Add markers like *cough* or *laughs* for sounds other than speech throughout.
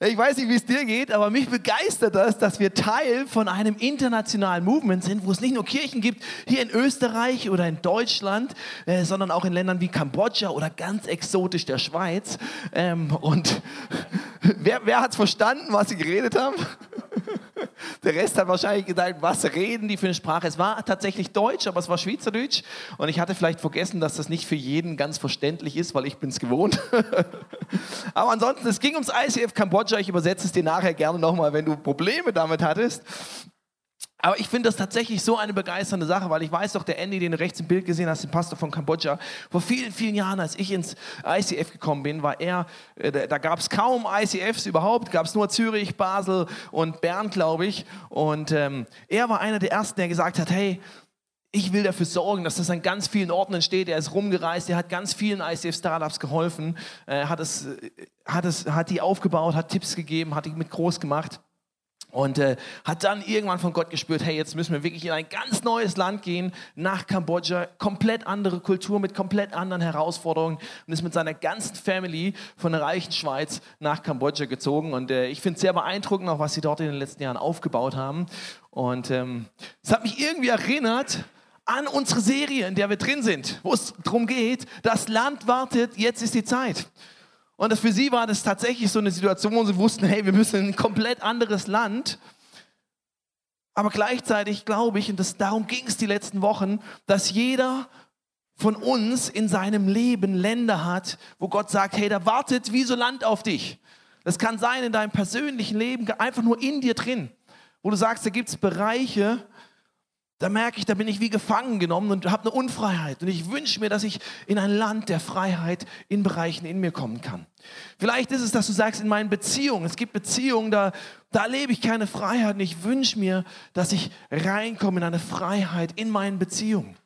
Ich weiß nicht, wie es dir geht, aber mich begeistert das, dass wir Teil von einem internationalen Movement sind, wo es nicht nur Kirchen gibt, hier in Österreich oder in Deutschland, äh, sondern auch in Ländern wie Kambodscha oder ganz exotisch der Schweiz. Ähm, und *laughs* wer, wer hat es verstanden, was sie geredet haben? Der Rest hat wahrscheinlich gedacht, was reden die für eine Sprache? Es war tatsächlich Deutsch, aber es war Schweizerdeutsch. Und ich hatte vielleicht vergessen, dass das nicht für jeden ganz verständlich ist, weil ich bin es gewohnt. *laughs* aber ansonsten, es ging ums ICF Kambodscha. Ich übersetze es dir nachher gerne nochmal, wenn du Probleme damit hattest. Aber ich finde das tatsächlich so eine begeisternde Sache, weil ich weiß doch, der Andy, den du rechts im Bild gesehen hast, den Pastor von Kambodscha, vor vielen, vielen Jahren, als ich ins ICF gekommen bin, war er, äh, da gab es kaum ICFs überhaupt, gab es nur Zürich, Basel und Bern, glaube ich. Und ähm, er war einer der Ersten, der gesagt hat, hey, ich will dafür sorgen, dass das an ganz vielen Orten entsteht. Er ist rumgereist, er hat ganz vielen ICF-Startups geholfen, äh, hat, es, äh, hat, es, hat die aufgebaut, hat Tipps gegeben, hat die mit groß gemacht. Und äh, hat dann irgendwann von Gott gespürt, hey, jetzt müssen wir wirklich in ein ganz neues Land gehen, nach Kambodscha, komplett andere Kultur mit komplett anderen Herausforderungen und ist mit seiner ganzen Family von der reichen Schweiz nach Kambodscha gezogen. Und äh, ich finde es sehr beeindruckend, auch was sie dort in den letzten Jahren aufgebaut haben. Und ähm, es ähm, hat mich irgendwie erinnert an unsere Serie, in der wir drin sind, wo es darum geht, das Land wartet, jetzt ist die Zeit. Und für sie war das tatsächlich so eine Situation, wo sie wussten, hey, wir müssen in ein komplett anderes Land. Aber gleichzeitig glaube ich, und das, darum ging es die letzten Wochen, dass jeder von uns in seinem Leben Länder hat, wo Gott sagt, hey, da wartet wie so Land auf dich. Das kann sein in deinem persönlichen Leben, einfach nur in dir drin, wo du sagst, da gibt es Bereiche, da merke ich, da bin ich wie gefangen genommen und habe eine Unfreiheit. Und ich wünsche mir, dass ich in ein Land der Freiheit in Bereichen in mir kommen kann. Vielleicht ist es, dass du sagst, in meinen Beziehungen, es gibt Beziehungen, da, da lebe ich keine Freiheit. Und ich wünsche mir, dass ich reinkomme in eine Freiheit in meinen Beziehungen.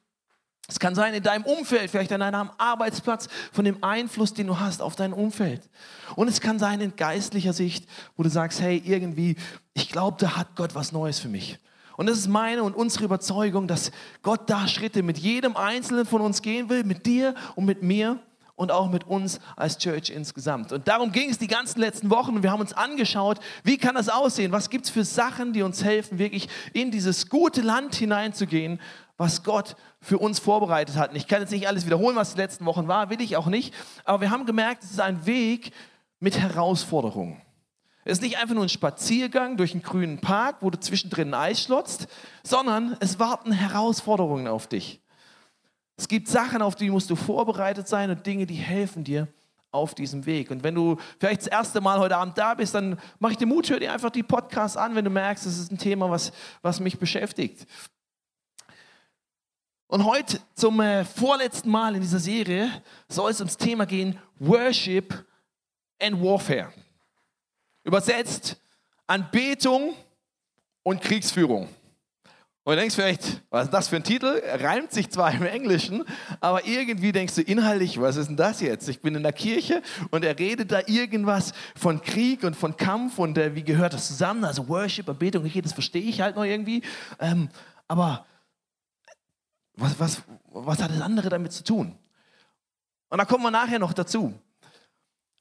Es kann sein in deinem Umfeld, vielleicht an deinem Arbeitsplatz, von dem Einfluss, den du hast auf dein Umfeld. Und es kann sein in geistlicher Sicht, wo du sagst, hey, irgendwie, ich glaube, da hat Gott was Neues für mich. Und das ist meine und unsere Überzeugung, dass Gott da Schritte mit jedem Einzelnen von uns gehen will, mit dir und mit mir und auch mit uns als Church insgesamt. Und darum ging es die ganzen letzten Wochen und wir haben uns angeschaut, wie kann das aussehen? Was gibt es für Sachen, die uns helfen, wirklich in dieses gute Land hineinzugehen, was Gott für uns vorbereitet hat. Und ich kann jetzt nicht alles wiederholen, was die letzten Wochen war, will ich auch nicht. Aber wir haben gemerkt, es ist ein Weg mit Herausforderungen. Es ist nicht einfach nur ein Spaziergang durch einen grünen Park, wo du zwischendrin ein Eis schlotzt, sondern es warten Herausforderungen auf dich. Es gibt Sachen, auf die musst du vorbereitet sein und Dinge, die helfen dir auf diesem Weg. Und wenn du vielleicht das erste Mal heute Abend da bist, dann mach ich dir Mut, hör dir einfach die Podcasts an, wenn du merkst, es ist ein Thema, was, was mich beschäftigt. Und heute zum äh, vorletzten Mal in dieser Serie soll es ums Thema gehen, Worship and Warfare. Übersetzt Anbetung und Kriegsführung. Und du denkst vielleicht, was ist das für ein Titel? Reimt sich zwar im Englischen, aber irgendwie denkst du inhaltlich, was ist denn das jetzt? Ich bin in der Kirche und er redet da irgendwas von Krieg und von Kampf und äh, wie gehört das zusammen? Also Worship, Anbetung, okay, das verstehe ich halt noch irgendwie. Ähm, aber was, was, was hat das andere damit zu tun? Und da kommen wir nachher noch dazu.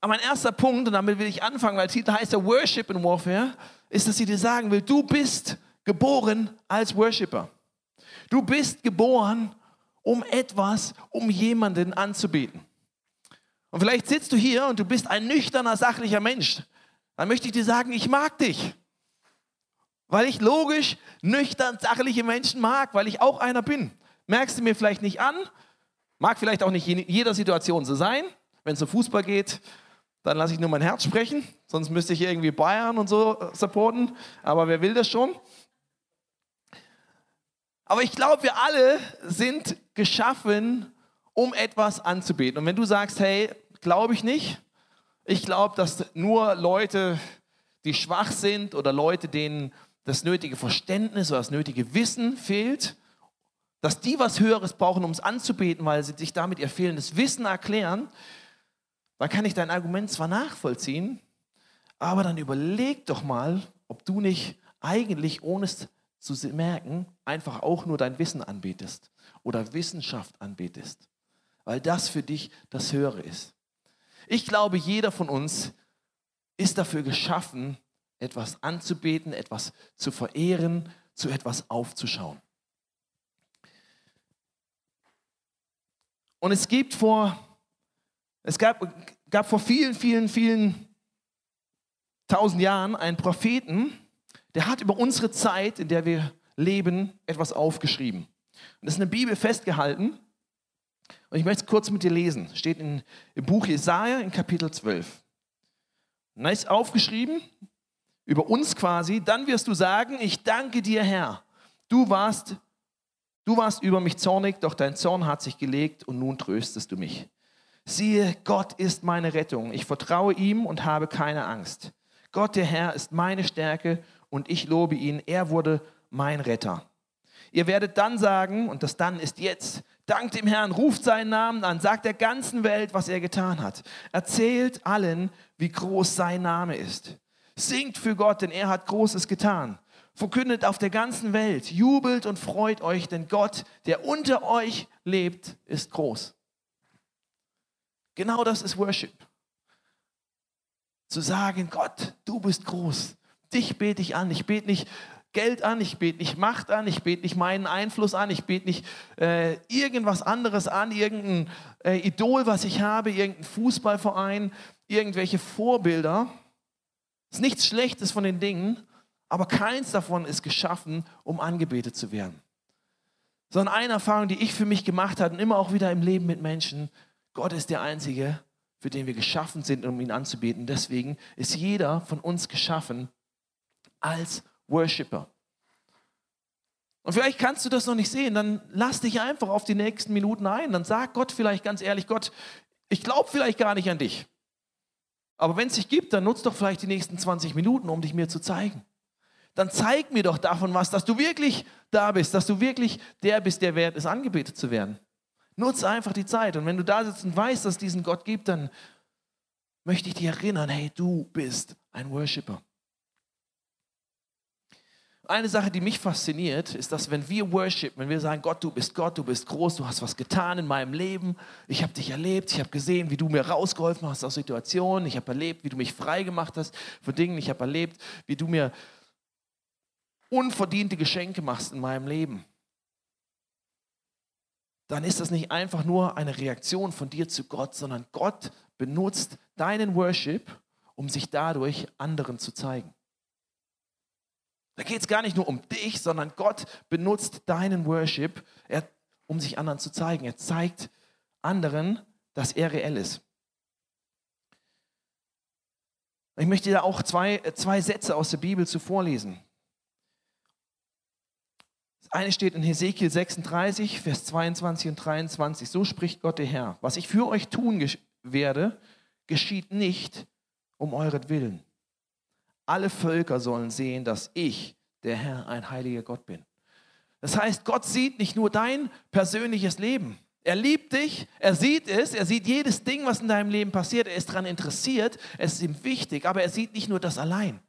Aber mein erster Punkt, und damit will ich anfangen, weil Titel heißt ja Worship in Warfare, ist, dass sie dir sagen will, du bist geboren als Worshipper. Du bist geboren, um etwas, um jemanden anzubeten. Und vielleicht sitzt du hier und du bist ein nüchterner, sachlicher Mensch. Dann möchte ich dir sagen, ich mag dich. Weil ich logisch nüchtern, sachliche Menschen mag, weil ich auch einer bin. Merkst du mir vielleicht nicht an, mag vielleicht auch nicht in jeder Situation so sein. Wenn es um Fußball geht, dann lasse ich nur mein Herz sprechen, sonst müsste ich irgendwie Bayern und so äh, supporten, aber wer will das schon? Aber ich glaube, wir alle sind geschaffen, um etwas anzubeten. Und wenn du sagst, hey, glaube ich nicht, ich glaube, dass nur Leute, die schwach sind oder Leute, denen das nötige Verständnis oder das nötige Wissen fehlt, dass die was Höheres brauchen, um es anzubeten, weil sie sich damit ihr fehlendes Wissen erklären, dann kann ich dein Argument zwar nachvollziehen, aber dann überleg doch mal, ob du nicht eigentlich, ohne es zu merken, einfach auch nur dein Wissen anbetest oder Wissenschaft anbetest, weil das für dich das Höhere ist. Ich glaube, jeder von uns ist dafür geschaffen, etwas anzubeten, etwas zu verehren, zu etwas aufzuschauen. Und es gibt vor, es gab, gab vor vielen, vielen, vielen tausend Jahren einen Propheten, der hat über unsere Zeit, in der wir leben, etwas aufgeschrieben. Und das ist in der Bibel festgehalten. Und ich möchte es kurz mit dir lesen. Steht in, im Buch Jesaja in Kapitel 12. Und ist aufgeschrieben, über uns quasi, dann wirst du sagen, ich danke dir, Herr. Du warst, du warst über mich zornig, doch dein Zorn hat sich gelegt und nun tröstest du mich. Siehe, Gott ist meine Rettung. Ich vertraue ihm und habe keine Angst. Gott, der Herr, ist meine Stärke und ich lobe ihn. Er wurde mein Retter. Ihr werdet dann sagen, und das dann ist jetzt, dankt dem Herrn, ruft seinen Namen an, sagt der ganzen Welt, was er getan hat. Erzählt allen, wie groß sein Name ist. Singt für Gott, denn er hat Großes getan. Verkündet auf der ganzen Welt, jubelt und freut euch, denn Gott, der unter euch lebt, ist groß. Genau das ist Worship. Zu sagen, Gott, du bist groß. Dich bete ich an. Ich bete nicht Geld an, ich bete nicht Macht an, ich bete nicht meinen Einfluss an, ich bete nicht äh, irgendwas anderes an, irgendein äh, Idol, was ich habe, irgendein Fußballverein, irgendwelche Vorbilder. Es ist nichts Schlechtes von den Dingen, aber keins davon ist geschaffen, um angebetet zu werden. Sondern eine Erfahrung, die ich für mich gemacht habe und immer auch wieder im Leben mit Menschen, Gott ist der Einzige, für den wir geschaffen sind, um ihn anzubeten. Deswegen ist jeder von uns geschaffen als Worshipper. Und vielleicht kannst du das noch nicht sehen, dann lass dich einfach auf die nächsten Minuten ein. Dann sag Gott vielleicht ganz ehrlich, Gott, ich glaube vielleicht gar nicht an dich. Aber wenn es dich gibt, dann nutzt doch vielleicht die nächsten 20 Minuten, um dich mir zu zeigen. Dann zeig mir doch davon was, dass du wirklich da bist, dass du wirklich der bist, der wert ist, angebetet zu werden. Nutze einfach die Zeit. Und wenn du da sitzt und weißt, dass es diesen Gott gibt, dann möchte ich dich erinnern, hey, du bist ein Worshipper eine Sache, die mich fasziniert, ist, dass wenn wir worship, wenn wir sagen, Gott, du bist Gott, du bist groß, du hast was getan in meinem Leben, ich habe dich erlebt, ich habe gesehen, wie du mir rausgeholfen hast aus Situationen, ich habe erlebt, wie du mich frei gemacht hast von Dingen, ich habe erlebt, wie du mir unverdiente Geschenke machst in meinem Leben. Dann ist das nicht einfach nur eine Reaktion von dir zu Gott, sondern Gott benutzt deinen Worship, um sich dadurch anderen zu zeigen. Da geht es gar nicht nur um dich, sondern Gott benutzt deinen Worship, um sich anderen zu zeigen. Er zeigt anderen, dass er reell ist. Ich möchte da auch zwei, zwei Sätze aus der Bibel zu vorlesen. Eine steht in Hesekiel 36, Vers 22 und 23. So spricht Gott der Herr. Was ich für euch tun werde, geschieht nicht um euretwillen alle Völker sollen sehen, dass ich, der Herr, ein heiliger Gott bin. Das heißt, Gott sieht nicht nur dein persönliches Leben. Er liebt dich, er sieht es, er sieht jedes Ding, was in deinem Leben passiert, er ist daran interessiert, es ist ihm wichtig, aber er sieht nicht nur das allein.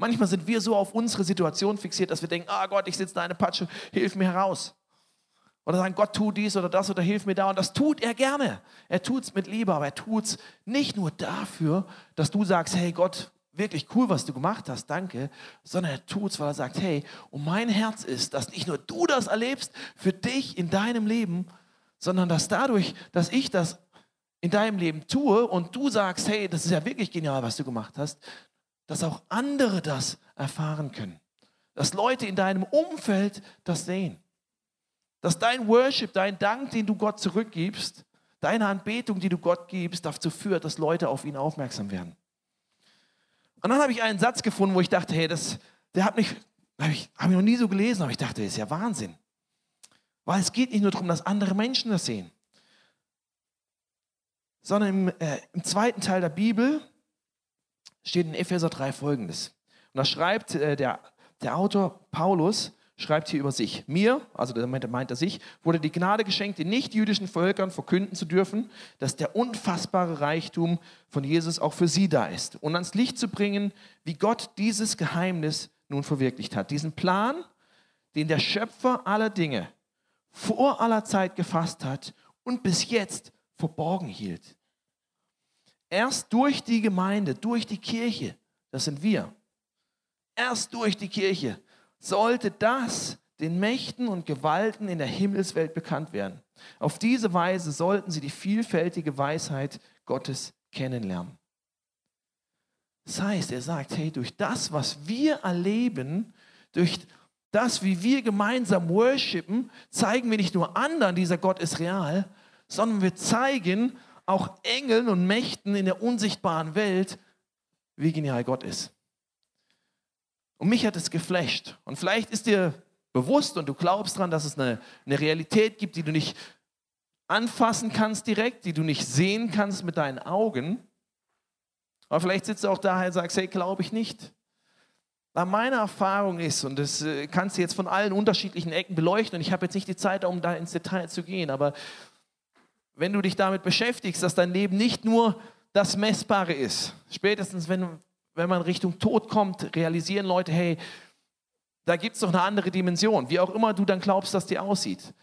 Manchmal sind wir so auf unsere Situation fixiert, dass wir denken, ah oh Gott, ich sitze da eine Patsche, hilf mir heraus. Oder sagen, Gott tu dies oder das oder hilf mir da. Und das tut er gerne. Er tut es mit Liebe, aber er tut es nicht nur dafür, dass du sagst, hey Gott, wirklich cool, was du gemacht hast, danke, sondern er tut es, weil er sagt, hey, und mein Herz ist, dass nicht nur du das erlebst für dich in deinem Leben, sondern dass dadurch, dass ich das in deinem Leben tue und du sagst, hey, das ist ja wirklich genial, was du gemacht hast, dass auch andere das erfahren können. Dass Leute in deinem Umfeld das sehen. Dass dein Worship, dein Dank, den du Gott zurückgibst, deine Anbetung, die du Gott gibst, dazu führt, dass Leute auf ihn aufmerksam werden. Und dann habe ich einen Satz gefunden, wo ich dachte, hey, das, der hat mich, habe ich, hab ich noch nie so gelesen, aber ich dachte, das ist ja Wahnsinn. Weil es geht nicht nur darum, dass andere Menschen das sehen, sondern im, äh, im zweiten Teil der Bibel steht in Epheser 3 folgendes. Und da schreibt äh, der, der Autor Paulus, schreibt hier über sich. Mir, also damit meint er sich, wurde die Gnade geschenkt, den nicht-jüdischen Völkern verkünden zu dürfen, dass der unfassbare Reichtum von Jesus auch für sie da ist. Und ans Licht zu bringen, wie Gott dieses Geheimnis nun verwirklicht hat. Diesen Plan, den der Schöpfer aller Dinge vor aller Zeit gefasst hat und bis jetzt verborgen hielt. Erst durch die Gemeinde, durch die Kirche, das sind wir, erst durch die Kirche sollte das den Mächten und Gewalten in der Himmelswelt bekannt werden. Auf diese Weise sollten sie die vielfältige Weisheit Gottes kennenlernen. Das heißt, er sagt, hey, durch das, was wir erleben, durch das, wie wir gemeinsam worshipen, zeigen wir nicht nur anderen, dieser Gott ist real, sondern wir zeigen auch Engeln und Mächten in der unsichtbaren Welt, wie genial Gott ist. Und mich hat es geflasht. Und vielleicht ist dir bewusst und du glaubst daran, dass es eine, eine Realität gibt, die du nicht anfassen kannst direkt, die du nicht sehen kannst mit deinen Augen. Aber vielleicht sitzt du auch da und sagst, hey, glaube ich nicht. Weil meine Erfahrung ist, und das äh, kannst du jetzt von allen unterschiedlichen Ecken beleuchten, und ich habe jetzt nicht die Zeit, um da ins Detail zu gehen, aber wenn du dich damit beschäftigst, dass dein Leben nicht nur das Messbare ist, spätestens wenn, wenn man Richtung Tod kommt, realisieren Leute, hey, da gibt es noch eine andere Dimension, wie auch immer du dann glaubst, dass die aussieht.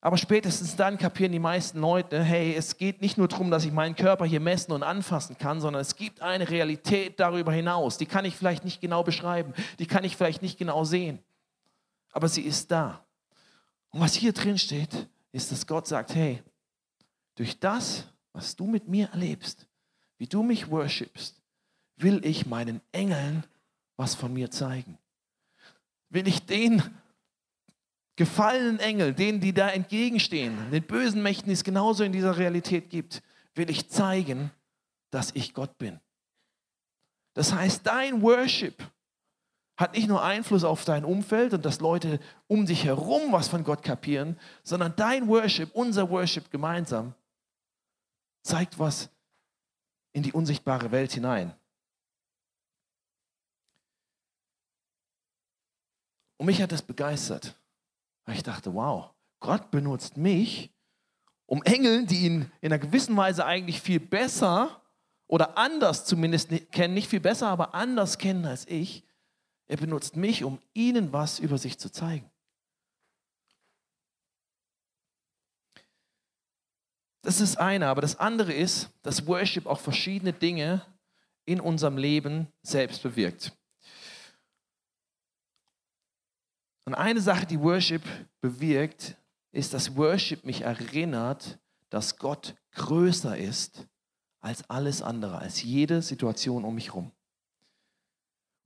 Aber spätestens dann kapieren die meisten Leute, hey, es geht nicht nur darum, dass ich meinen Körper hier messen und anfassen kann, sondern es gibt eine Realität darüber hinaus. Die kann ich vielleicht nicht genau beschreiben, die kann ich vielleicht nicht genau sehen, aber sie ist da. Und was hier drin steht, ist, dass Gott sagt, hey, durch das, was du mit mir erlebst, wie du mich worshipst, will ich meinen Engeln was von mir zeigen. Will ich den gefallenen Engel, denen, die da entgegenstehen, den bösen Mächten, die es genauso in dieser Realität gibt, will ich zeigen, dass ich Gott bin. Das heißt, dein Worship hat nicht nur Einfluss auf dein Umfeld und dass Leute um dich herum was von Gott kapieren, sondern dein Worship, unser Worship gemeinsam, zeigt was in die unsichtbare Welt hinein. Und mich hat das begeistert. Weil ich dachte, wow, Gott benutzt mich, um Engeln, die ihn in einer gewissen Weise eigentlich viel besser oder anders zumindest kennen, nicht viel besser, aber anders kennen als ich, er benutzt mich, um ihnen was über sich zu zeigen. Das ist eine, aber das andere ist, dass Worship auch verschiedene Dinge in unserem Leben selbst bewirkt. Und eine Sache, die Worship bewirkt, ist, dass Worship mich erinnert, dass Gott größer ist als alles andere, als jede Situation um mich herum.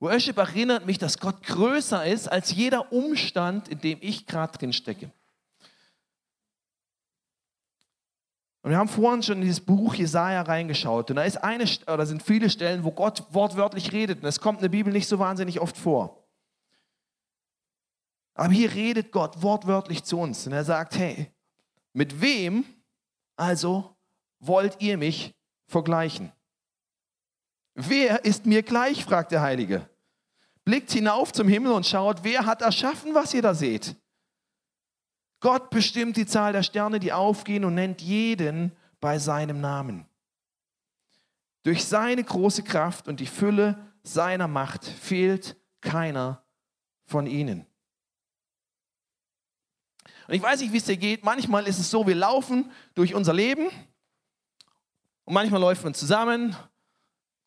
Worship erinnert mich, dass Gott größer ist als jeder Umstand, in dem ich gerade drin stecke. Und wir haben vorhin schon in dieses Buch Jesaja reingeschaut. Und da ist eine, oder sind viele Stellen, wo Gott wortwörtlich redet. Und es kommt in der Bibel nicht so wahnsinnig oft vor. Aber hier redet Gott wortwörtlich zu uns und er sagt, hey, mit wem also wollt ihr mich vergleichen? Wer ist mir gleich, fragt der Heilige. Blickt hinauf zum Himmel und schaut, wer hat erschaffen, was ihr da seht? Gott bestimmt die Zahl der Sterne, die aufgehen und nennt jeden bei seinem Namen. Durch seine große Kraft und die Fülle seiner Macht fehlt keiner von ihnen. Und ich weiß nicht, wie es dir geht. Manchmal ist es so, wir laufen durch unser Leben und manchmal läuft man zusammen,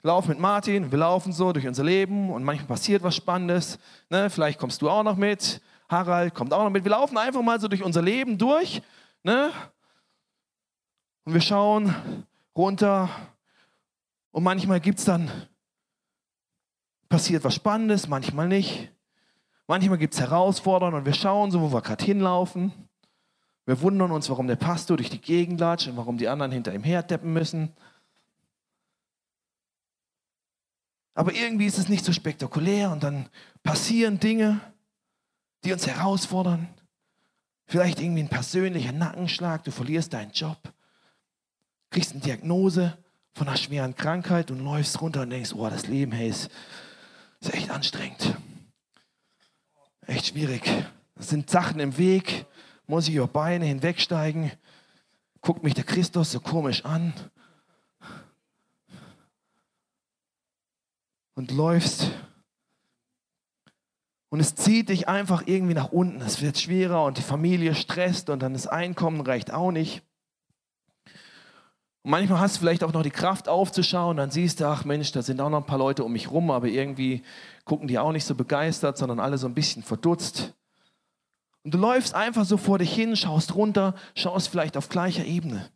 laufen mit Martin, wir laufen so durch unser Leben und manchmal passiert was Spannendes. Ne? Vielleicht kommst du auch noch mit, Harald kommt auch noch mit. Wir laufen einfach mal so durch unser Leben durch ne? und wir schauen runter und manchmal gibt es dann, passiert was Spannendes, manchmal nicht. Manchmal gibt es Herausforderungen und wir schauen so, wo wir gerade hinlaufen. Wir wundern uns, warum der Pastor durch die Gegend latscht und warum die anderen hinter ihm herdeppen müssen. Aber irgendwie ist es nicht so spektakulär und dann passieren Dinge, die uns herausfordern. Vielleicht irgendwie ein persönlicher Nackenschlag, du verlierst deinen Job, kriegst eine Diagnose von einer schweren Krankheit und läufst runter und denkst, oh, das Leben, hey, ist, ist echt anstrengend echt schwierig. Es sind Sachen im Weg, muss ich über Beine hinwegsteigen. Guckt mich der Christus so komisch an. Und läufst. Und es zieht dich einfach irgendwie nach unten. Es wird schwerer und die Familie stresst und dann das Einkommen reicht auch nicht. Und manchmal hast du vielleicht auch noch die Kraft aufzuschauen, dann siehst du, ach Mensch, da sind auch noch ein paar Leute um mich rum, aber irgendwie gucken die auch nicht so begeistert, sondern alle so ein bisschen verdutzt. Und du läufst einfach so vor dich hin, schaust runter, schaust vielleicht auf gleicher Ebene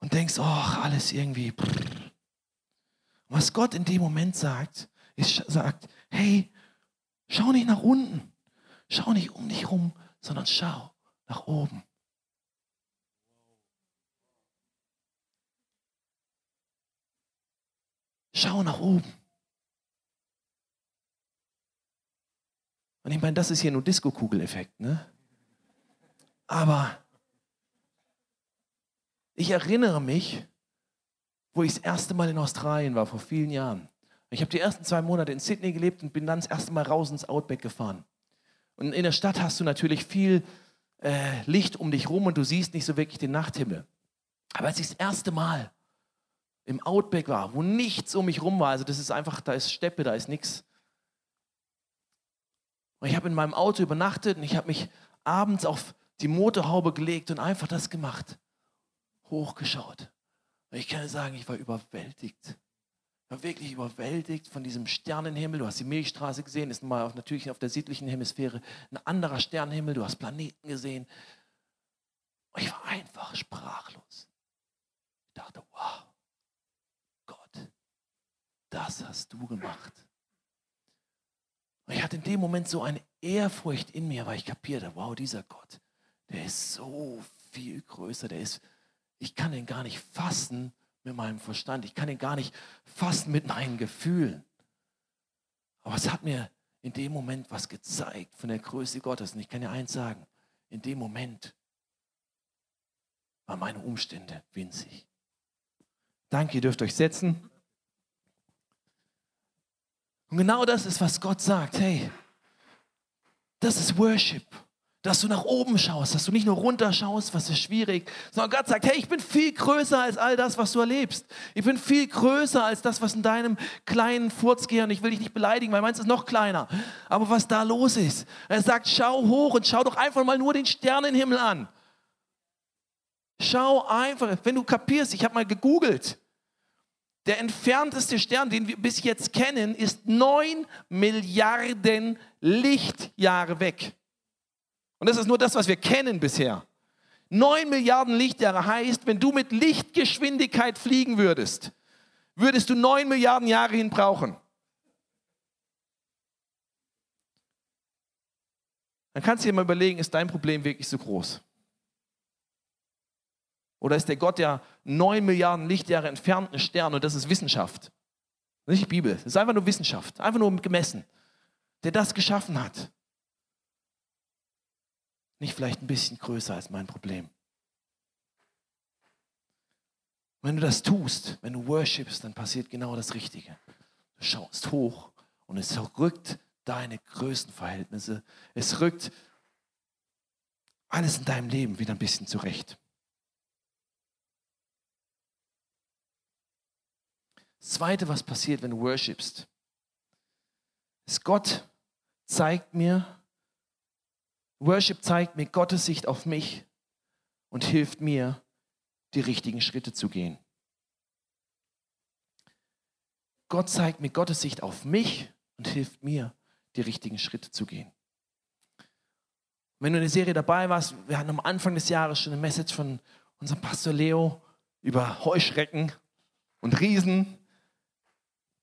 und denkst, ach, alles irgendwie. Was Gott in dem Moment sagt, ist, sagt, hey, schau nicht nach unten, schau nicht um dich rum, sondern schau nach oben. Schau nach oben. Und ich meine, das ist hier nur Disco-Kugel-Effekt, ne? Aber ich erinnere mich, wo ich das erste Mal in Australien war, vor vielen Jahren. Ich habe die ersten zwei Monate in Sydney gelebt und bin dann das erste Mal raus ins Outback gefahren. Und in der Stadt hast du natürlich viel äh, Licht um dich rum und du siehst nicht so wirklich den Nachthimmel. Aber als ich das erste Mal im Outback war, wo nichts um mich rum war, also das ist einfach, da ist Steppe, da ist nichts. Und ich habe in meinem Auto übernachtet und ich habe mich abends auf die Motorhaube gelegt und einfach das gemacht. Hochgeschaut. Und ich kann sagen, ich war überwältigt. War wirklich überwältigt von diesem Sternenhimmel. Du hast die Milchstraße gesehen, ist mal auf, natürlich auf der südlichen Hemisphäre ein anderer Sternenhimmel. Du hast Planeten gesehen. Und ich war einfach sprachlos. Ich dachte, wow, das hast du gemacht. Und ich hatte in dem Moment so eine Ehrfurcht in mir, weil ich kapierte, wow, dieser Gott, der ist so viel größer, der ist, ich kann ihn gar nicht fassen mit meinem Verstand, ich kann ihn gar nicht fassen mit meinen Gefühlen. Aber es hat mir in dem Moment was gezeigt von der Größe Gottes. Und ich kann dir eins sagen, in dem Moment waren meine Umstände winzig. Danke, ihr dürft euch setzen. Und genau das ist, was Gott sagt. Hey, das ist Worship. Dass du nach oben schaust, dass du nicht nur runter schaust, was ist schwierig, sondern Gott sagt, hey, ich bin viel größer als all das, was du erlebst. Ich bin viel größer als das, was in deinem kleinen Furz geht. Ich will dich nicht beleidigen, weil meins ist noch kleiner. Aber was da los ist. Er sagt, schau hoch und schau doch einfach mal nur den Sternenhimmel an. Schau einfach, wenn du kapierst, ich habe mal gegoogelt. Der entfernteste Stern, den wir bis jetzt kennen, ist 9 Milliarden Lichtjahre weg. Und das ist nur das, was wir kennen bisher. 9 Milliarden Lichtjahre heißt, wenn du mit Lichtgeschwindigkeit fliegen würdest, würdest du 9 Milliarden Jahre hin brauchen. Dann kannst du dir mal überlegen, ist dein Problem wirklich so groß? Oder ist der Gott der neun Milliarden Lichtjahre entfernten Stern und das ist Wissenschaft? Nicht Bibel, das ist einfach nur Wissenschaft, einfach nur gemessen, der das geschaffen hat. Nicht vielleicht ein bisschen größer als mein Problem. Wenn du das tust, wenn du worshipst, dann passiert genau das Richtige. Du schaust hoch und es rückt deine Größenverhältnisse, es rückt alles in deinem Leben wieder ein bisschen zurecht. Das Zweite, was passiert, wenn du worshipst, ist Gott zeigt mir, Worship zeigt mir Gottes Sicht auf mich und hilft mir, die richtigen Schritte zu gehen. Gott zeigt mir Gottes Sicht auf mich und hilft mir, die richtigen Schritte zu gehen. Wenn du in der Serie dabei warst, wir hatten am Anfang des Jahres schon eine Message von unserem Pastor Leo über Heuschrecken und Riesen.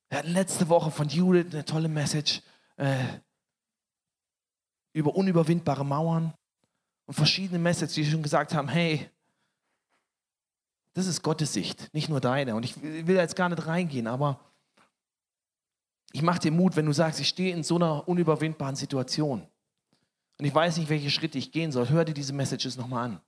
Wir hatten letzte Woche von Judith eine tolle Message äh, über unüberwindbare Mauern und verschiedene Messages, die schon gesagt haben, hey, das ist Gottes Sicht, nicht nur deine. Und ich will jetzt gar nicht reingehen, aber ich mache dir Mut, wenn du sagst, ich stehe in so einer unüberwindbaren Situation und ich weiß nicht, welche Schritte ich gehen soll. Hör dir diese Messages nochmal an.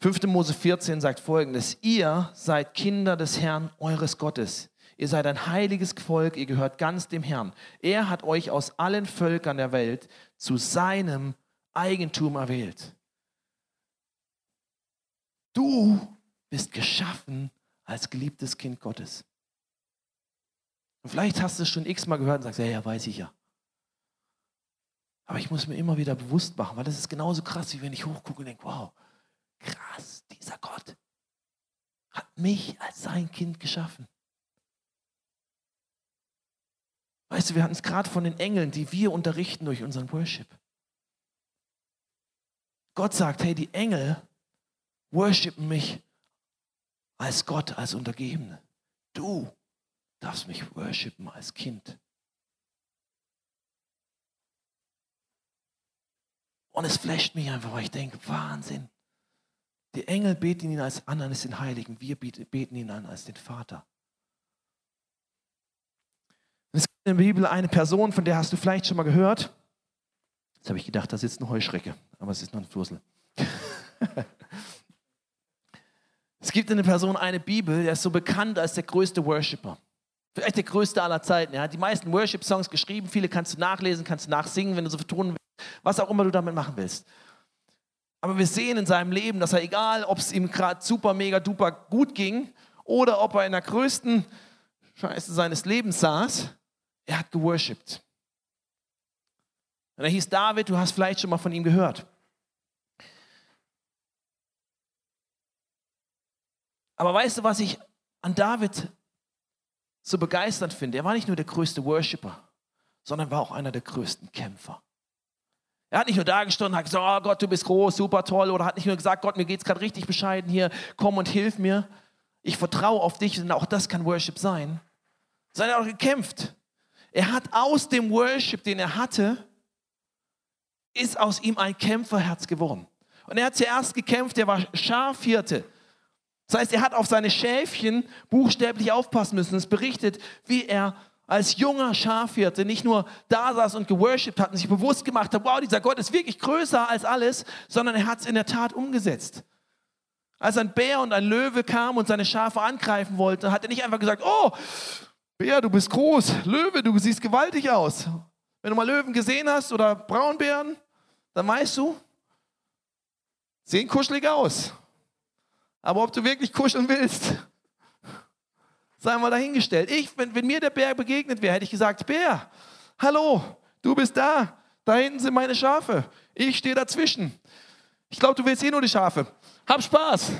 5. Mose 14 sagt folgendes: Ihr seid Kinder des Herrn, eures Gottes. Ihr seid ein heiliges Volk, ihr gehört ganz dem Herrn. Er hat euch aus allen Völkern der Welt zu seinem Eigentum erwählt. Du bist geschaffen als geliebtes Kind Gottes. Und vielleicht hast du es schon x-mal gehört und sagst, ja, ja, weiß ich ja. Aber ich muss mir immer wieder bewusst machen, weil das ist genauso krass, wie wenn ich hochgucke und denke, wow, krass, dieser Gott hat mich als sein Kind geschaffen. Weißt du, wir hatten es gerade von den Engeln, die wir unterrichten durch unseren Worship. Gott sagt, hey, die Engel worshipen mich als Gott, als Untergebene. Du darfst mich worshipen als Kind. Und es flasht mich einfach, weil ich denke, Wahnsinn. Die Engel beten ihn als an, als den Heiligen. Wir beten ihn an als den Vater. Es gibt in der Bibel eine Person, von der hast du vielleicht schon mal gehört. Jetzt habe ich gedacht, da sitzt eine Heuschrecke, aber es ist nur ein Fussel. *laughs* es gibt in der Person eine Bibel, der ist so bekannt als der größte Worshipper. Vielleicht der größte aller Zeiten. Er hat die meisten Worship-Songs geschrieben. Viele kannst du nachlesen, kannst du nachsingen, wenn du so vertonen willst. Was auch immer du damit machen willst. Aber wir sehen in seinem Leben, dass er, egal ob es ihm gerade super, mega, duper gut ging oder ob er in der größten Scheiße seines Lebens saß, er hat geworshipped. Und er hieß David, du hast vielleicht schon mal von ihm gehört. Aber weißt du, was ich an David so begeisternd finde? Er war nicht nur der größte Worshipper, sondern war auch einer der größten Kämpfer. Er hat nicht nur da gestanden und hat gesagt, oh Gott, du bist groß, super toll, oder hat nicht nur gesagt, Gott, mir geht es gerade richtig bescheiden hier, komm und hilf mir. Ich vertraue auf dich und auch das kann Worship sein. Sondern er hat auch gekämpft. Er hat aus dem Worship, den er hatte, ist aus ihm ein Kämpferherz geworden. Und er hat zuerst gekämpft, er war Schafhirte. Das heißt, er hat auf seine Schäfchen buchstäblich aufpassen müssen. Es berichtet, wie er als junger Schafhirte nicht nur da saß und geworshipped hat und sich bewusst gemacht hat, wow, dieser Gott ist wirklich größer als alles, sondern er hat es in der Tat umgesetzt. Als ein Bär und ein Löwe kam und seine Schafe angreifen wollte, hat er nicht einfach gesagt, oh, Bär, du bist groß. Löwe, du siehst gewaltig aus. Wenn du mal Löwen gesehen hast oder Braunbären, dann weißt du, sehen kuschelig aus. Aber ob du wirklich kuscheln willst, *laughs* sei mal dahingestellt. Ich, wenn, wenn mir der Bär begegnet wäre, hätte ich gesagt, Bär, hallo, du bist da. Da hinten sind meine Schafe. Ich stehe dazwischen. Ich glaube, du willst eh nur die Schafe. Hab Spaß.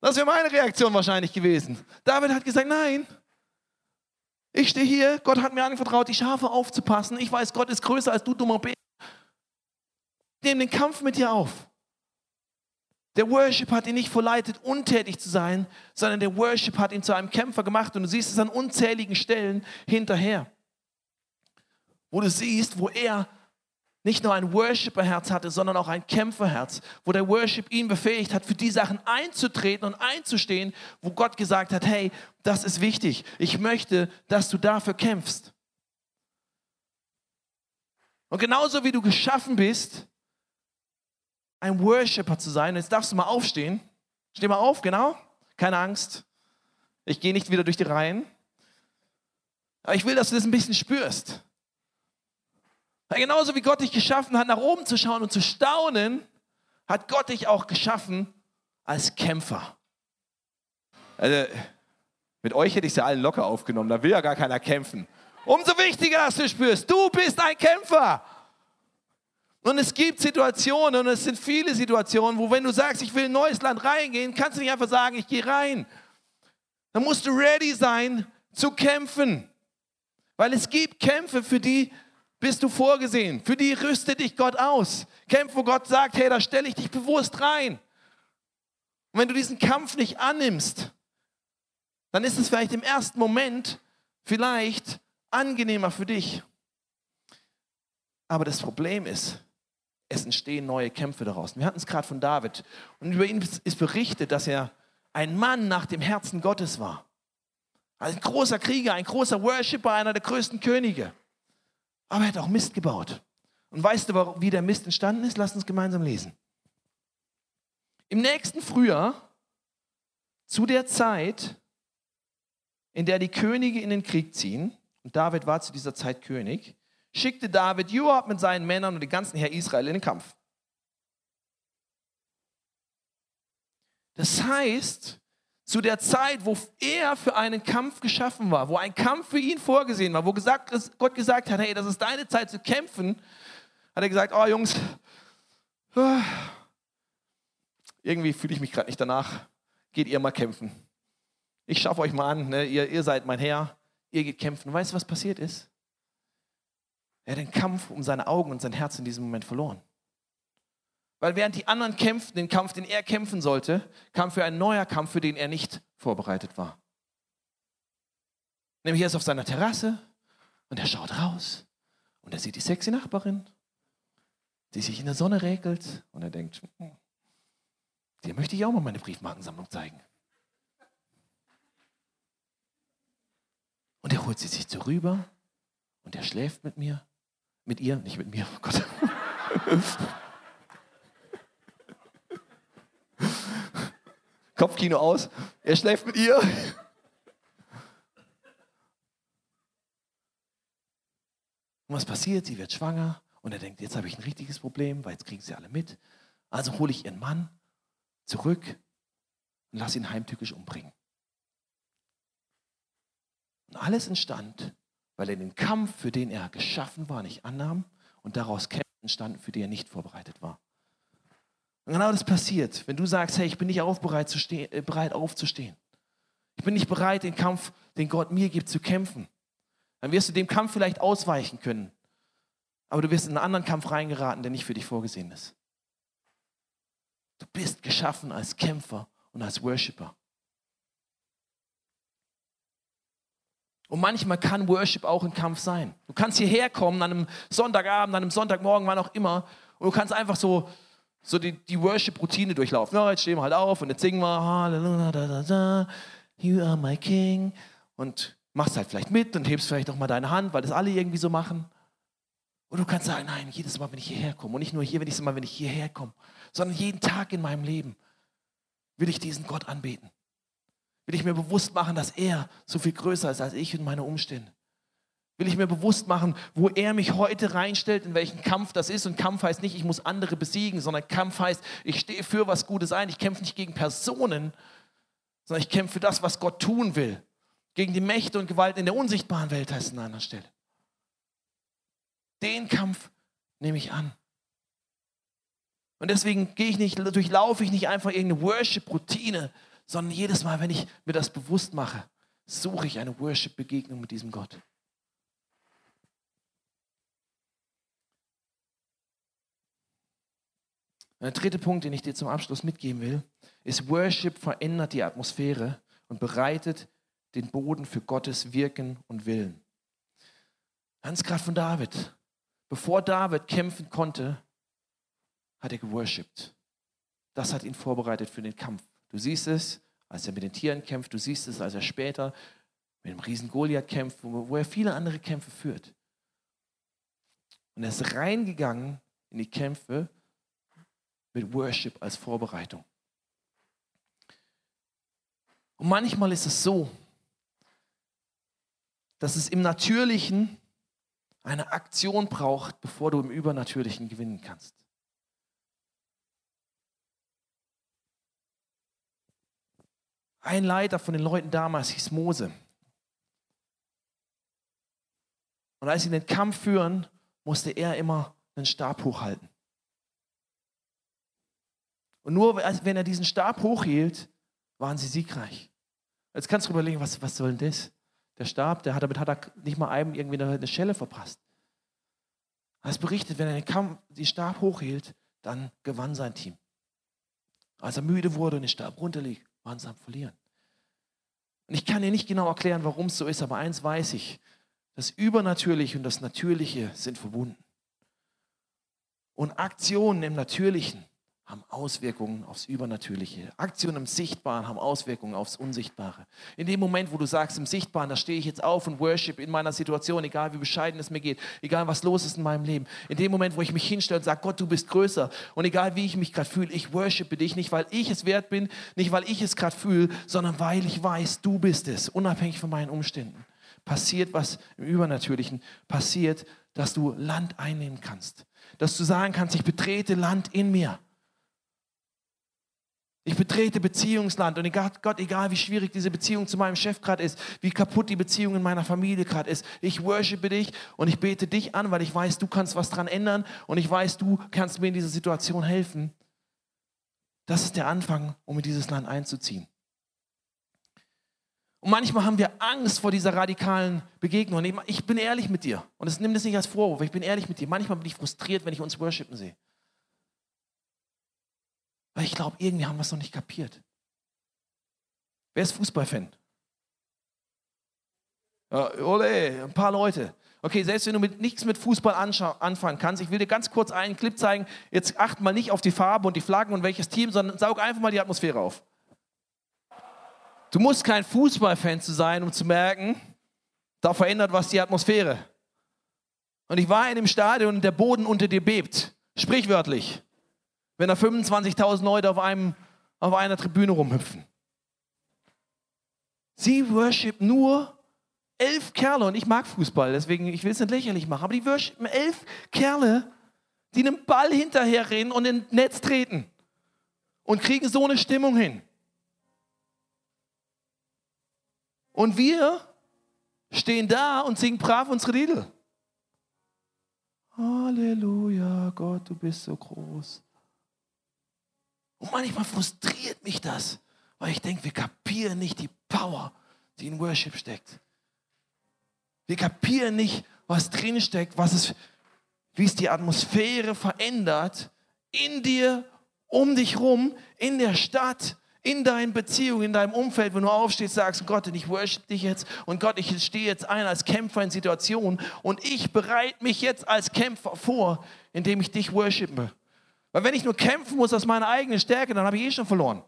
Das wäre meine Reaktion wahrscheinlich gewesen. David hat gesagt, nein, ich stehe hier, Gott hat mir anvertraut, die Schafe aufzupassen. Ich weiß, Gott ist größer als du, dummer Bär. Ich nehme den Kampf mit dir auf. Der Worship hat ihn nicht verleitet, untätig zu sein, sondern der Worship hat ihn zu einem Kämpfer gemacht. Und du siehst es an unzähligen Stellen hinterher, wo du siehst, wo er nicht nur ein Worshipper-Herz hatte, sondern auch ein Kämpferherz, wo der Worship ihn befähigt hat, für die Sachen einzutreten und einzustehen, wo Gott gesagt hat, hey, das ist wichtig. Ich möchte, dass du dafür kämpfst. Und genauso wie du geschaffen bist, ein Worshipper zu sein, jetzt darfst du mal aufstehen. Steh mal auf, genau. Keine Angst. Ich gehe nicht wieder durch die Reihen. Aber ich will, dass du das ein bisschen spürst. Weil genauso wie Gott dich geschaffen hat, nach oben zu schauen und zu staunen, hat Gott dich auch geschaffen als Kämpfer. Also, mit euch hätte ich es ja allen locker aufgenommen, da will ja gar keiner kämpfen. Umso wichtiger, dass du spürst, du bist ein Kämpfer. Und es gibt Situationen, und es sind viele Situationen, wo wenn du sagst, ich will in ein neues Land reingehen, kannst du nicht einfach sagen, ich gehe rein. Dann musst du ready sein zu kämpfen. Weil es gibt Kämpfe, für die bist du vorgesehen. Für die rüstet dich Gott aus. Kämpfe, wo Gott sagt, hey, da stelle ich dich bewusst rein. Und wenn du diesen Kampf nicht annimmst, dann ist es vielleicht im ersten Moment vielleicht angenehmer für dich. Aber das Problem ist, es entstehen neue Kämpfe daraus. Wir hatten es gerade von David. Und über ihn ist berichtet, dass er ein Mann nach dem Herzen Gottes war. Ein großer Krieger, ein großer Worshipper, einer der größten Könige. Aber er hat auch Mist gebaut. Und weißt du, wie der Mist entstanden ist? Lass uns gemeinsam lesen. Im nächsten Frühjahr, zu der Zeit, in der die Könige in den Krieg ziehen, und David war zu dieser Zeit König, schickte David Joab mit seinen Männern und den ganzen Herr Israel in den Kampf. Das heißt, zu der Zeit, wo er für einen Kampf geschaffen war, wo ein Kampf für ihn vorgesehen war, wo gesagt, Gott gesagt hat, hey, das ist deine Zeit zu kämpfen, hat er gesagt, oh Jungs, irgendwie fühle ich mich gerade nicht danach. Geht ihr mal kämpfen. Ich schaffe euch mal an, ne? ihr, ihr seid mein Herr, ihr geht kämpfen. weißt du, was passiert ist? Er hat den Kampf um seine Augen und sein Herz in diesem Moment verloren. Weil während die anderen kämpften, den Kampf, den er kämpfen sollte, kam für ein neuer Kampf, für den er nicht vorbereitet war. Nämlich er ist auf seiner Terrasse und er schaut raus und er sieht die sexy Nachbarin, die sich in der Sonne regelt und er denkt, hm, dir möchte ich auch mal meine Briefmarkensammlung zeigen. Und er holt sie sich rüber und er schläft mit mir, mit ihr, nicht mit mir, oh Gott. *laughs* Kopfkino aus, er schläft mit ihr. Und was passiert? Sie wird schwanger und er denkt, jetzt habe ich ein richtiges Problem, weil jetzt kriegen sie alle mit. Also hole ich ihren Mann zurück und lasse ihn heimtückisch umbringen. Und alles entstand, weil er den Kampf, für den er geschaffen war, nicht annahm und daraus Kämpfe entstanden, für die er nicht vorbereitet war. Und genau das passiert, wenn du sagst, hey, ich bin nicht bereit, stehen, äh, bereit aufzustehen. Ich bin nicht bereit, den Kampf, den Gott mir gibt, zu kämpfen dann wirst du dem Kampf vielleicht ausweichen können. Aber du wirst in einen anderen Kampf reingeraten, der nicht für dich vorgesehen ist. Du bist geschaffen als Kämpfer und als Worshipper. Und manchmal kann Worship auch ein Kampf sein. Du kannst hierher kommen an einem Sonntagabend, an einem Sonntagmorgen, wann auch immer, und du kannst einfach so, so die, die Worship-Routine durchlaufen. Ja, jetzt stehen wir halt auf und jetzt singen wir Halleluja, You are my King. Und machst halt vielleicht mit und hebst vielleicht auch mal deine Hand, weil das alle irgendwie so machen. Und du kannst sagen, nein, jedes Mal, wenn ich hierher komme, und nicht nur hier, jedes Mal, wenn ich hierher komme, sondern jeden Tag in meinem Leben will ich diesen Gott anbeten. Will ich mir bewusst machen, dass er so viel größer ist als ich und meine Umstände. Will ich mir bewusst machen, wo er mich heute reinstellt, in welchen Kampf das ist. Und Kampf heißt nicht, ich muss andere besiegen, sondern Kampf heißt, ich stehe für was Gutes ein. Ich kämpfe nicht gegen Personen, sondern ich kämpfe für das, was Gott tun will. Gegen die Mächte und Gewalt in der unsichtbaren Welt heißt es an einer Stelle. Den Kampf nehme ich an. Und deswegen gehe ich nicht, durchlaufe ich nicht einfach irgendeine Worship-Routine, sondern jedes Mal, wenn ich mir das bewusst mache, suche ich eine Worship-Begegnung mit diesem Gott. Der dritte Punkt, den ich dir zum Abschluss mitgeben will, ist, Worship verändert die Atmosphäre und bereitet den Boden für Gottes Wirken und Willen. Ganz gerade von David. Bevor David kämpfen konnte, hat er geworshipped. Das hat ihn vorbereitet für den Kampf. Du siehst es, als er mit den Tieren kämpft, du siehst es, als er später mit dem Riesen Goliath kämpft, wo, er viele andere Kämpfe führt. Und er ist reingegangen in die Kämpfe mit Worship als Vorbereitung. Und manchmal ist es so, dass es im Natürlichen eine Aktion braucht, bevor du im Übernatürlichen gewinnen kannst. Ein Leiter von den Leuten damals hieß Mose. Und als sie den Kampf führen, musste er immer einen Stab hochhalten. Und nur wenn er diesen Stab hochhielt, waren sie siegreich. Jetzt kannst du überlegen, was, was soll denn das? der starb, der hat, damit hat er nicht mal einem irgendwie eine, Schelle verpasst. Es berichtet, wenn er den Kampf, die Stab hochhielt, dann gewann sein Team. Als er müde wurde und den Stab runterliegt, waren sie am Verlieren. Und ich kann dir nicht genau erklären, warum es so ist, aber eins weiß ich. Das Übernatürliche und das Natürliche sind verbunden. Und Aktionen im Natürlichen haben Auswirkungen aufs Übernatürliche. Aktionen im Sichtbaren haben Auswirkungen aufs Unsichtbare. In dem Moment, wo du sagst, im Sichtbaren, da stehe ich jetzt auf und worship in meiner Situation, egal wie bescheiden es mir geht, egal was los ist in meinem Leben. In dem Moment, wo ich mich hinstelle und sage, Gott, du bist größer. Und egal wie ich mich gerade fühle, ich worshipe dich nicht, weil ich es wert bin, nicht weil ich es gerade fühle, sondern weil ich weiß, du bist es, unabhängig von meinen Umständen. Passiert was im Übernatürlichen, passiert, dass du Land einnehmen kannst. Dass du sagen kannst, ich betrete Land in mir. Ich betrete Beziehungsland und egal, Gott, egal wie schwierig diese Beziehung zu meinem Chef gerade ist, wie kaputt die Beziehung in meiner Familie gerade ist, ich worshipe dich und ich bete dich an, weil ich weiß, du kannst was dran ändern und ich weiß, du kannst mir in dieser Situation helfen, Das ist der Anfang, um in dieses Land einzuziehen. Und manchmal haben wir Angst vor dieser radikalen Begegnung. Ich bin ehrlich mit dir. Und es nimmt es nicht als Vorwurf. Ich bin ehrlich mit dir. Manchmal bin ich frustriert, wenn ich uns worshipen sehe. Weil ich glaube, irgendwie haben wir es noch nicht kapiert. Wer ist Fußballfan? Ja, ole, ein paar Leute. Okay, selbst wenn du mit nichts mit Fußball anfangen kannst, ich will dir ganz kurz einen Clip zeigen. Jetzt acht mal nicht auf die Farbe und die Flaggen und welches Team, sondern saug einfach mal die Atmosphäre auf. Du musst kein Fußballfan zu sein, um zu merken, da verändert was die Atmosphäre. Und ich war in dem Stadion und der Boden unter dir bebt. Sprichwörtlich. Wenn da 25.000 Leute auf, einem, auf einer Tribüne rumhüpfen. Sie worship nur elf Kerle und ich mag Fußball, deswegen ich will es nicht lächerlich machen, aber die worshipen elf Kerle, die einem Ball hinterher rennen und ins Netz treten und kriegen so eine Stimmung hin. Und wir stehen da und singen brav unsere Lieder. Halleluja, Gott, du bist so groß. Und manchmal frustriert mich das, weil ich denke, wir kapieren nicht die Power, die in Worship steckt. Wir kapieren nicht, was drin steckt, was es, wie es die Atmosphäre verändert in dir, um dich rum, in der Stadt, in deinen Beziehungen, in deinem Umfeld, wenn du aufstehst, sagst, Gott, ich worship dich jetzt und Gott, ich stehe jetzt ein als Kämpfer in Situationen und ich bereite mich jetzt als Kämpfer vor, indem ich dich worshipe. Weil wenn ich nur kämpfen muss aus meiner eigenen Stärke, dann habe ich eh schon verloren.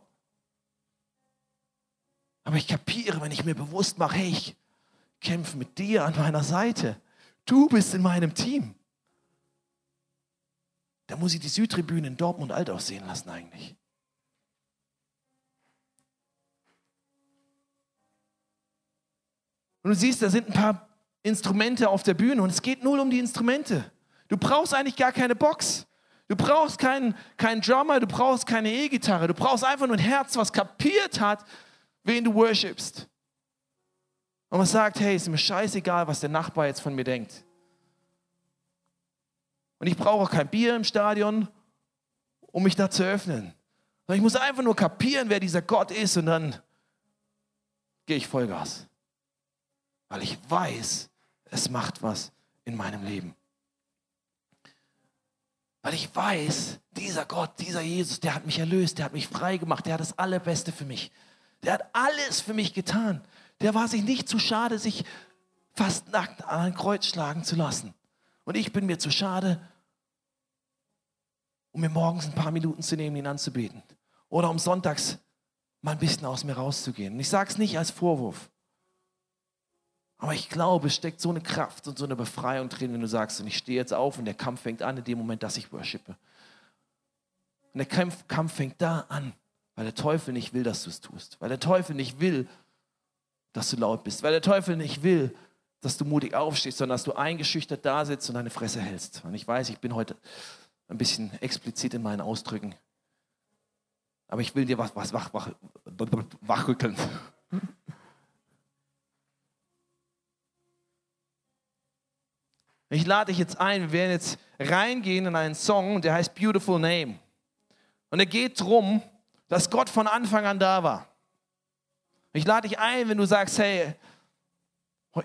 Aber ich kapiere, wenn ich mir bewusst mache, hey, ich kämpfe mit dir an meiner Seite. Du bist in meinem Team. Da muss ich die Südtribüne in Dortmund alt aussehen lassen eigentlich. Und du siehst, da sind ein paar Instrumente auf der Bühne und es geht null um die Instrumente. Du brauchst eigentlich gar keine Box. Du brauchst keinen, keinen Drummer, du brauchst keine E-Gitarre. Du brauchst einfach nur ein Herz, was kapiert hat, wen du worshipst. Und was sagt, hey, ist mir scheißegal, was der Nachbar jetzt von mir denkt. Und ich brauche auch kein Bier im Stadion, um mich da zu öffnen. Ich muss einfach nur kapieren, wer dieser Gott ist und dann gehe ich Vollgas weil ich weiß, es macht was in meinem Leben. Weil ich weiß, dieser Gott, dieser Jesus, der hat mich erlöst, der hat mich frei gemacht, der hat das Allerbeste für mich. Der hat alles für mich getan. Der war sich nicht zu schade, sich fast nackt an ein Kreuz schlagen zu lassen. Und ich bin mir zu schade, um mir morgens ein paar Minuten zu nehmen, ihn anzubeten. Oder um sonntags mal ein bisschen aus mir rauszugehen. Und ich sage es nicht als Vorwurf. Aber ich glaube, es steckt so eine Kraft und so eine Befreiung drin, wenn du sagst, und ich stehe jetzt auf und der Kampf fängt an in dem Moment, dass ich worshipe. Und der Kampf, Kampf fängt da an, weil der Teufel nicht will, dass du es tust. Weil der Teufel nicht will, dass du laut bist. Weil der Teufel nicht will, dass du mutig aufstehst, sondern dass du eingeschüchtert da sitzt und deine Fresse hältst. Und ich weiß, ich bin heute ein bisschen explizit in meinen Ausdrücken. Aber ich will dir was, was wach, wach, wachrütteln. Ich lade dich jetzt ein, wir werden jetzt reingehen in einen Song, der heißt Beautiful Name. Und er geht darum, dass Gott von Anfang an da war. Ich lade dich ein, wenn du sagst, hey,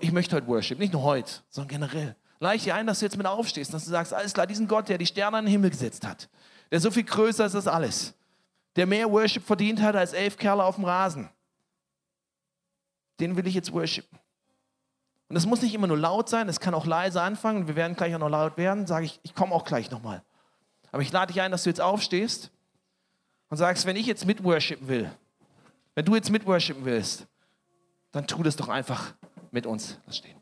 ich möchte heute Worship, nicht nur heute, sondern generell. Lade ich dir ein, dass du jetzt mit aufstehst, dass du sagst, alles klar, diesen Gott, der die Sterne an den Himmel gesetzt hat, der so viel größer ist als alles, der mehr Worship verdient hat als elf Kerle auf dem Rasen, den will ich jetzt worshipen. Und es muss nicht immer nur laut sein, es kann auch leise anfangen. Wir werden gleich auch noch laut werden. Sage ich, ich komme auch gleich nochmal. Aber ich lade dich ein, dass du jetzt aufstehst und sagst, wenn ich jetzt mitworshipen will, wenn du jetzt mitworshipen willst, dann tu das doch einfach mit uns. Lass stehen.